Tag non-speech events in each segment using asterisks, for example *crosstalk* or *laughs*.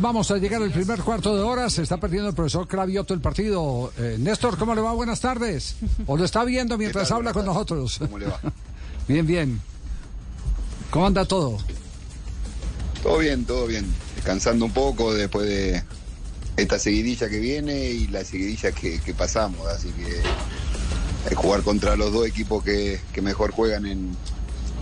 Vamos a llegar al primer cuarto de hora. Se está perdiendo el profesor Cravioto el partido. Eh, Néstor, ¿cómo le va? Buenas tardes. *laughs* ¿O lo está viendo mientras habla con nosotros? ¿Cómo le va? *laughs* bien, bien. ¿Cómo anda todo? Todo bien, todo bien. Descansando un poco después de esta seguidilla que viene y la seguidilla que, pasamos. Así que jugar contra los dos equipos que, mejor juegan en,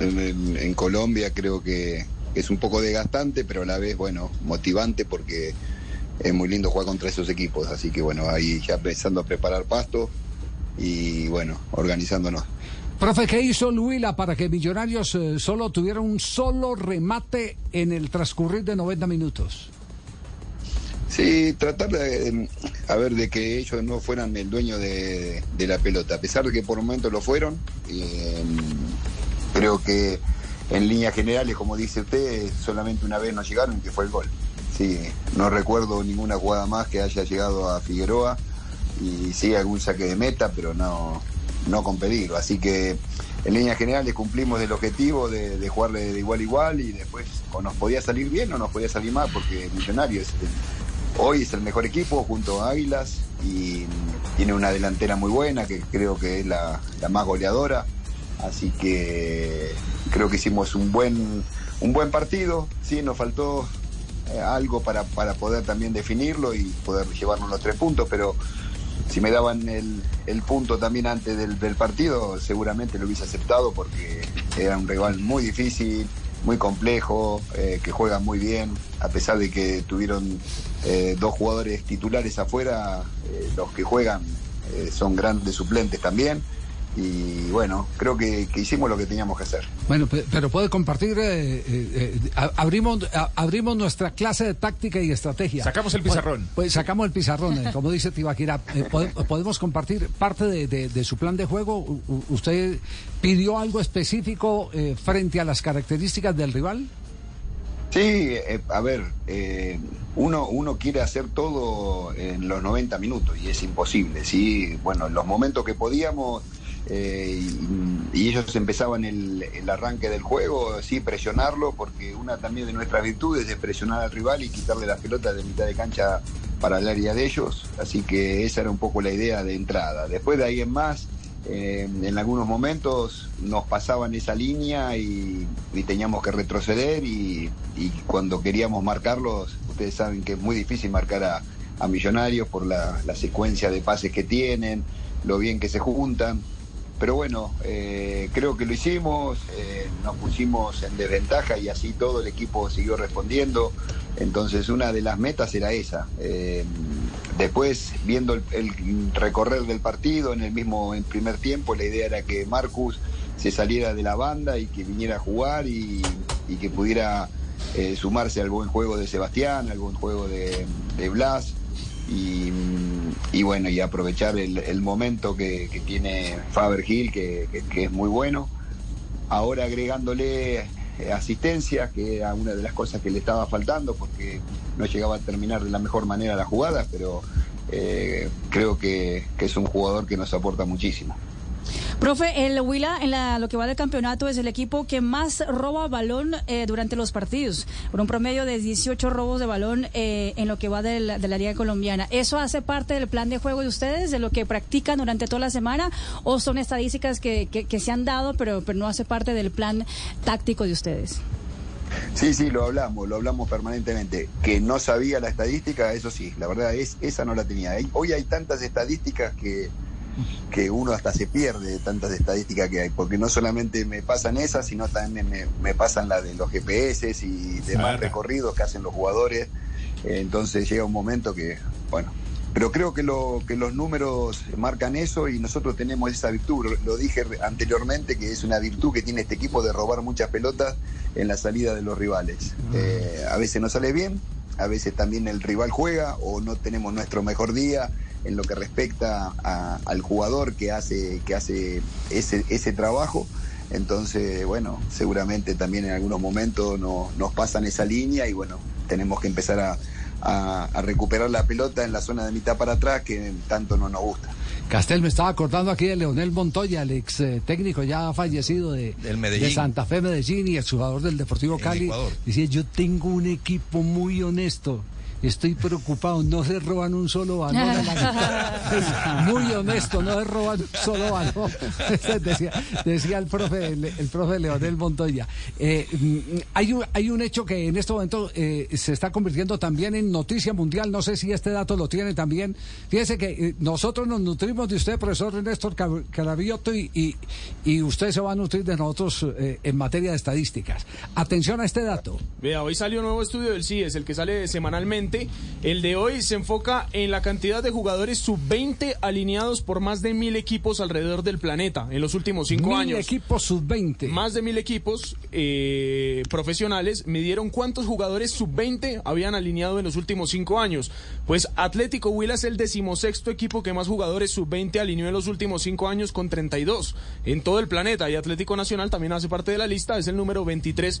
en Colombia creo que es un poco desgastante, pero a la vez, bueno, motivante porque es muy lindo jugar contra esos equipos. Así que bueno, ahí ya empezando a preparar pasto y bueno, organizándonos. Profe, ¿qué hizo Luila para que Millonarios eh, solo tuviera un solo remate en el transcurrir de 90 minutos? Sí, tratar de, a ver, de que ellos no fueran el dueño de, la pelota, a pesar de que por momentos lo fueron. Eh, creo que en líneas generales, como dice usted, solamente una vez nos llegaron que fue el gol. Sí, no recuerdo ninguna jugada más que haya llegado a Figueroa y sí algún saque de meta, pero no, no con peligro. Así que en líneas generales cumplimos el objetivo de, de jugarle de igual a igual y después o nos podía salir bien o nos podía salir mal porque Millonarios hoy es el mejor equipo junto a Águilas y tiene una delantera muy buena que creo que es la, la más goleadora. Así que creo que hicimos un buen, un buen partido, sí, nos faltó eh, algo para, para poder también definirlo y poder llevarnos los tres puntos, pero si me daban el, el punto también antes del, del, partido, seguramente lo hubiese aceptado porque era un rival muy difícil, muy complejo, eh, que juega muy bien, a pesar de que tuvieron eh, dos jugadores titulares afuera, los que juegan son grandes suplentes también y bueno, creo que, hicimos lo que teníamos que hacer. Bueno, pero puede compartir, eh, eh, eh, abrimos, abrimos nuestra clase de táctica y estrategia. Sacamos el pizarrón. Pues, sacamos el pizarrón, como dice Tibaquira. *laughs* ¿Podemos compartir parte de, su plan de juego? ¿Usted pidió algo específico frente a las características del rival? Sí, a ver, uno, uno quiere hacer todo en los 90 minutos y es imposible, ¿sí? Bueno, en los momentos que podíamos eh, y, ellos empezaban el, arranque del juego, sí, presionarlo, porque una también de nuestras virtudes es presionar al rival y quitarle la pelota de mitad de cancha para el área de ellos, así que esa era un poco la idea de entrada. Después de ahí en más, eh, en algunos momentos nos pasaban esa línea y, teníamos que retroceder y, cuando queríamos marcarlos, ustedes saben que es muy difícil marcar a, Millonarios por la, la secuencia de pases que tienen, lo bien que se juntan pero bueno, eh, creo que lo hicimos, eh, nos pusimos en desventaja y así todo el equipo siguió respondiendo. Entonces una de las metas era esa. Eh, después, viendo el, recorrer del partido en el mismo en primer tiempo, la idea era que Marcus se saliera de la banda y que viniera a jugar y, que pudiera sumarse al buen juego de Sebastián, al buen juego de Blas. Y, bueno, y aprovechar el, momento que, tiene Faber Hill, que, es muy bueno. Ahora agregándole asistencia, que era una de las cosas que le estaba faltando, porque no llegaba a terminar de la mejor manera la jugada, pero eh, creo que es un jugador que nos aporta muchísimo. Profe, el Huila en lo que va del campeonato es el equipo que más roba balón eh, durante los partidos, por un promedio de 18 robos de balón eh, en lo que va de la, Liga Colombiana. ¿Eso hace parte del plan de juego de ustedes, de lo que practican durante toda la semana, o son estadísticas que, se han dado, pero, pero no hace parte del plan táctico de ustedes? Sí, sí, lo hablamos, lo hablamos permanentemente. Que no sabía la estadística, eso sí, la verdad es esa no la tenía. Hoy hay tantas estadísticas que que uno hasta se pierde de tantas estadísticas que hay, porque no solamente me pasan esas, sino también me, pasan la de los GPS y demás recorridos que hacen los jugadores. entonces llega un momento que, bueno, pero creo que, lo, que los números marcan eso y nosotros tenemos esa virtud. Lo dije anteriormente que es una virtud que tiene este equipo de robar muchas pelotas en la salida de los rivales. Eh, a veces no sale bien, a veces también el rival juega o no tenemos nuestro mejor día en lo que respecta al jugador que hace, que hace ese, ese trabajo. Entonces, bueno, seguramente también en algunos momentos nos pasan esa línea y bueno, tenemos que empezar a, recuperar la pelota en la zona de mitad para atrás que tanto no nos gusta. Castel, me estaba acordando aquí de Leonel Montoya, el ex eh, técnico ya fallecido de, de Santa Fe Medellín y el jugador del Deportivo Cali. Decía, yo tengo un equipo muy honesto estoy preocupado, no se roban un solo balón. *laughs* Muy honesto, no se roban un solo balón. *laughs* decía, decía el profe, el, profe Leonel Montoya. Eh, mm, hay, un, hay un hecho que en este momento eh, se está convirtiendo también en noticia mundial. No sé si este dato lo tiene también. Fíjese que eh, nosotros nos nutrimos de usted, profesor Néstor Carabioto, y, y, usted se va a nutrir de nosotros en materia de estadísticas. Atención a este dato. Vea, hoy salió un nuevo estudio del CIES, el que sale semanalmente. El de hoy se enfoca en la cantidad de jugadores sub-20 alineados por más de mil equipos alrededor del planeta en los últimos cinco años. Mil equipos sub-20. Más de mil equipos eh, profesionales midieron cuántos jugadores sub-20 habían alineado en los últimos cinco años. Pues Atlético Huila es el decimosexto equipo que más jugadores sub-20 alineó en los últimos cinco años con 32 en todo el planeta. Y Atlético Nacional también hace parte de la lista, es el número 23.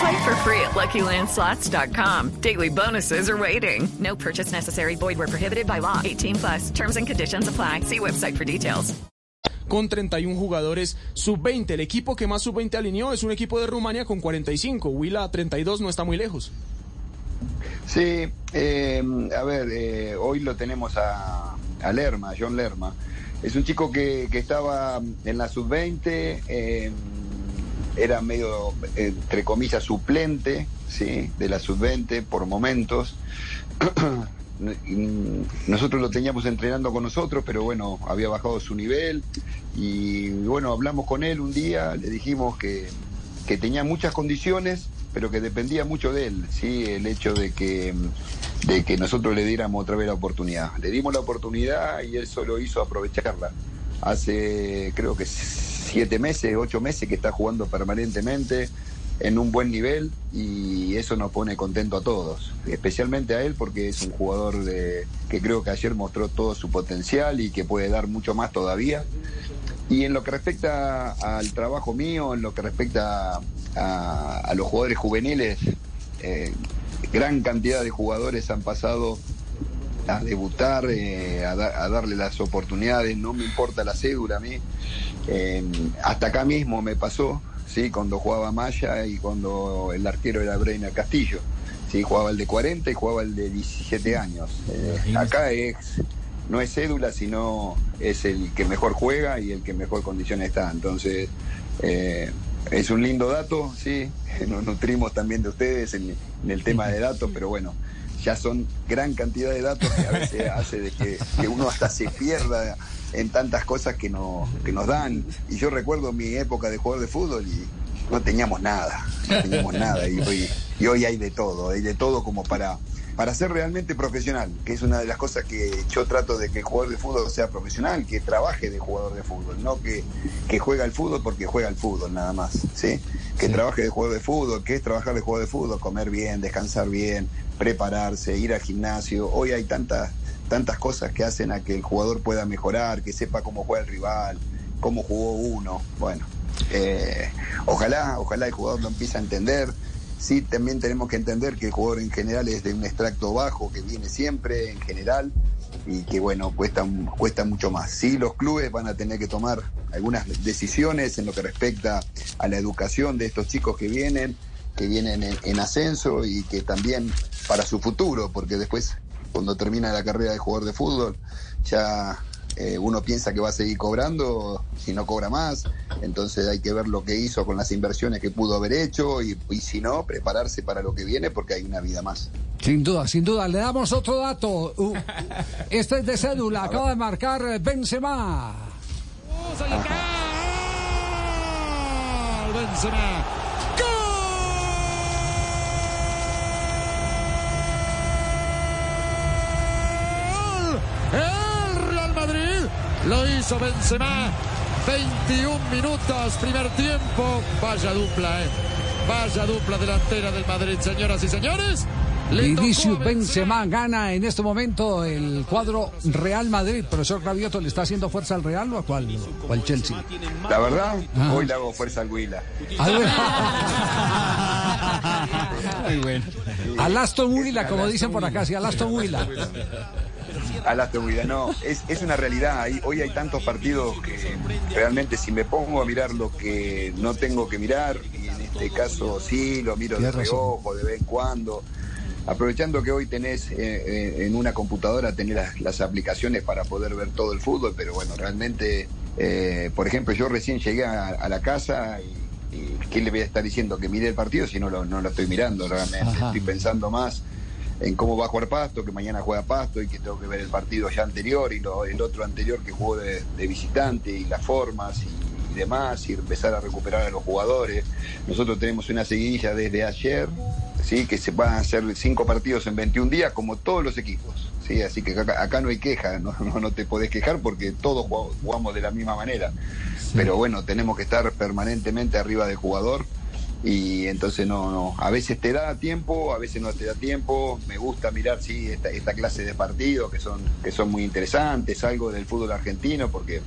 Play for free at LuckyLandSlots.com. Daily bonuses are waiting. No purchase necessary. Void where prohibited by law. 18 plus. Terms and conditions apply. See website for details. Con 31 jugadores sub-20. El equipo que más sub-20 alineó es un equipo de Rumania con 45. Huila 32 no está muy lejos. Sí, eh, a ver, eh, hoy lo tenemos a, a, Lerma, John Lerma. Es un chico que, que estaba en la sub-20, eh, era medio, entre comillas, suplente ¿sí? de la sub-20 por momentos. *clears throat* nosotros lo teníamos entrenando con nosotros, pero bueno, había bajado su nivel y bueno, hablamos con él un día, le dijimos que, que tenía muchas condiciones, pero que dependía mucho de él, ¿sí? el hecho de que, de que nosotros le diéramos otra vez la oportunidad. Le dimos la oportunidad y él solo hizo aprovecharla. Hace creo que siete meses, ocho meses que está jugando permanentemente en un buen nivel y eso nos pone contento a todos, especialmente a él porque es un jugador de, que creo que ayer mostró todo su potencial y que puede dar mucho más todavía. Y en lo que respecta al trabajo mío, en lo que respecta a, los jugadores juveniles, eh, gran cantidad de jugadores han pasado a debutar, eh, a, darle las oportunidades, no me importa la cédula a mí. Eh, hasta acá mismo me pasó, ¿sí? cuando jugaba Maya y cuando el arquero era Breiner Castillo. ¿sí? Jugaba el de 40 y jugaba el de 17 años. acá es no es cédula, sino es el que mejor juega y el que mejor condición está. Entonces, eh, es un lindo dato, sí, *laughs* nos nutrimos también de ustedes en, el tema de datos, pero bueno, ya son gran cantidad de datos que a veces *laughs* hace de que, uno hasta se pierda en tantas cosas que, no, que nos dan. Y yo recuerdo mi época de jugador de fútbol y no teníamos nada, no teníamos nada. Y hoy, y hoy hay de todo, hay de todo como para para ser realmente profesional, que es una de las cosas que yo trato de que el jugador de fútbol sea profesional, que trabaje de jugador de fútbol, no que, que juega el fútbol porque juega el fútbol nada más, ¿sí? Que trabaje de jugador de fútbol, que es trabajar de jugador de fútbol, comer bien, descansar bien, prepararse, ir al gimnasio. Hoy hay tantas, tantas cosas que hacen a que el jugador pueda mejorar, que sepa cómo juega el rival, cómo jugó uno. Bueno, eh, ojalá, ojalá el jugador lo empiece a entender Sí, también tenemos que entender que el jugador en general es de un extracto bajo que viene siempre en general y que bueno, cuesta, cuesta mucho más. Sí, los clubes van a tener que tomar algunas decisiones en lo que respecta a la educación de estos chicos que vienen, que vienen en ascenso y que también para su futuro, porque después cuando termina la carrera de jugador de fútbol ya eh, uno piensa que va a seguir cobrando si no cobra más, entonces hay que ver lo que hizo con las inversiones que pudo haber hecho y, si no, prepararse para lo que viene porque hay una vida más. Sin duda, sin duda. Le damos otro dato. Uh, este es de cédula, acaba de marcar Benzema. Benzema. Lo hizo Benzema. 21 minutos, primer tiempo. Vaya dupla, ¿eh? Vaya dupla delantera del Madrid, señoras y señores. Vinicius Benzema gana en este momento el cuadro Real Madrid. Profesor Rabioto, ¿le está haciendo fuerza al Real o a cuál? O al Chelsea? La verdad, hoy le hago fuerza al Huila. *laughs* Muy bueno. Al Aston Huila, como dicen por acá, sí, al Aston Huila. Al Aston Huila, no, es, es una realidad. Hay- hoy hay tantos partidos que realmente si me pongo a mirar lo que no tengo que mirar, y en este caso sí, lo miro de reojo, de vez en cuando. Aprovechando que hoy tenés eh, eh, en una computadora tenés las, las aplicaciones para poder ver todo el fútbol, pero bueno, realmente, eh, por ejemplo, yo recién llegué a, a la casa y, ¿qué le voy a estar diciendo? Que mire el partido si no lo, no lo estoy mirando realmente. Ajá. Estoy pensando más en cómo va a jugar Pasto, que mañana juega Pasto y que tengo que ver el partido ya anterior y lo- el otro anterior que jugó de, de visitante y las formas y, y demás y empezar a recuperar a los jugadores. Nosotros tenemos una seguidilla desde ayer, sí, que se van a hacer cinco partidos en 21 días como todos los equipos. Sí, así que acá, acá no hay queja, no, *laughs* no, no te podés quejar porque todos jugamos, jugamos de la misma manera. Pero bueno, tenemos que estar permanentemente arriba del jugador y entonces no, no, a veces te da tiempo, a veces no te da tiempo. Me gusta mirar sí esta, esta clase de partidos que son que son muy interesantes, algo del fútbol argentino porque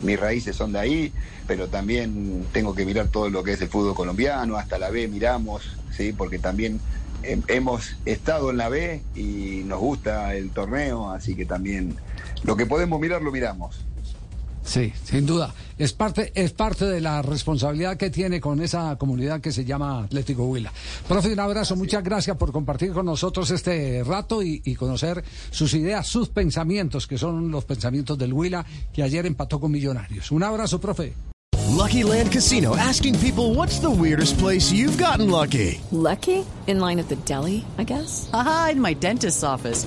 mis raíces son de ahí, pero también tengo que mirar todo lo que es el fútbol colombiano, hasta la B miramos, sí, porque también hem- hemos estado en la B y nos gusta el torneo, así que también lo que podemos mirar lo miramos. Sí, sin duda. Es parte, es parte de la responsabilidad que tiene con esa comunidad que se llama Atlético Huila. Profe, un abrazo, muchas gracias por compartir con nosotros este rato y, y conocer sus ideas, sus pensamientos, que son los pensamientos del Huila, que ayer empató con Millonarios. Un abrazo, profe. Lucky Land Casino asking people what's the weirdest place you've gotten lucky? Lucky? In line at the deli, I guess? Aha, in my dentist's office.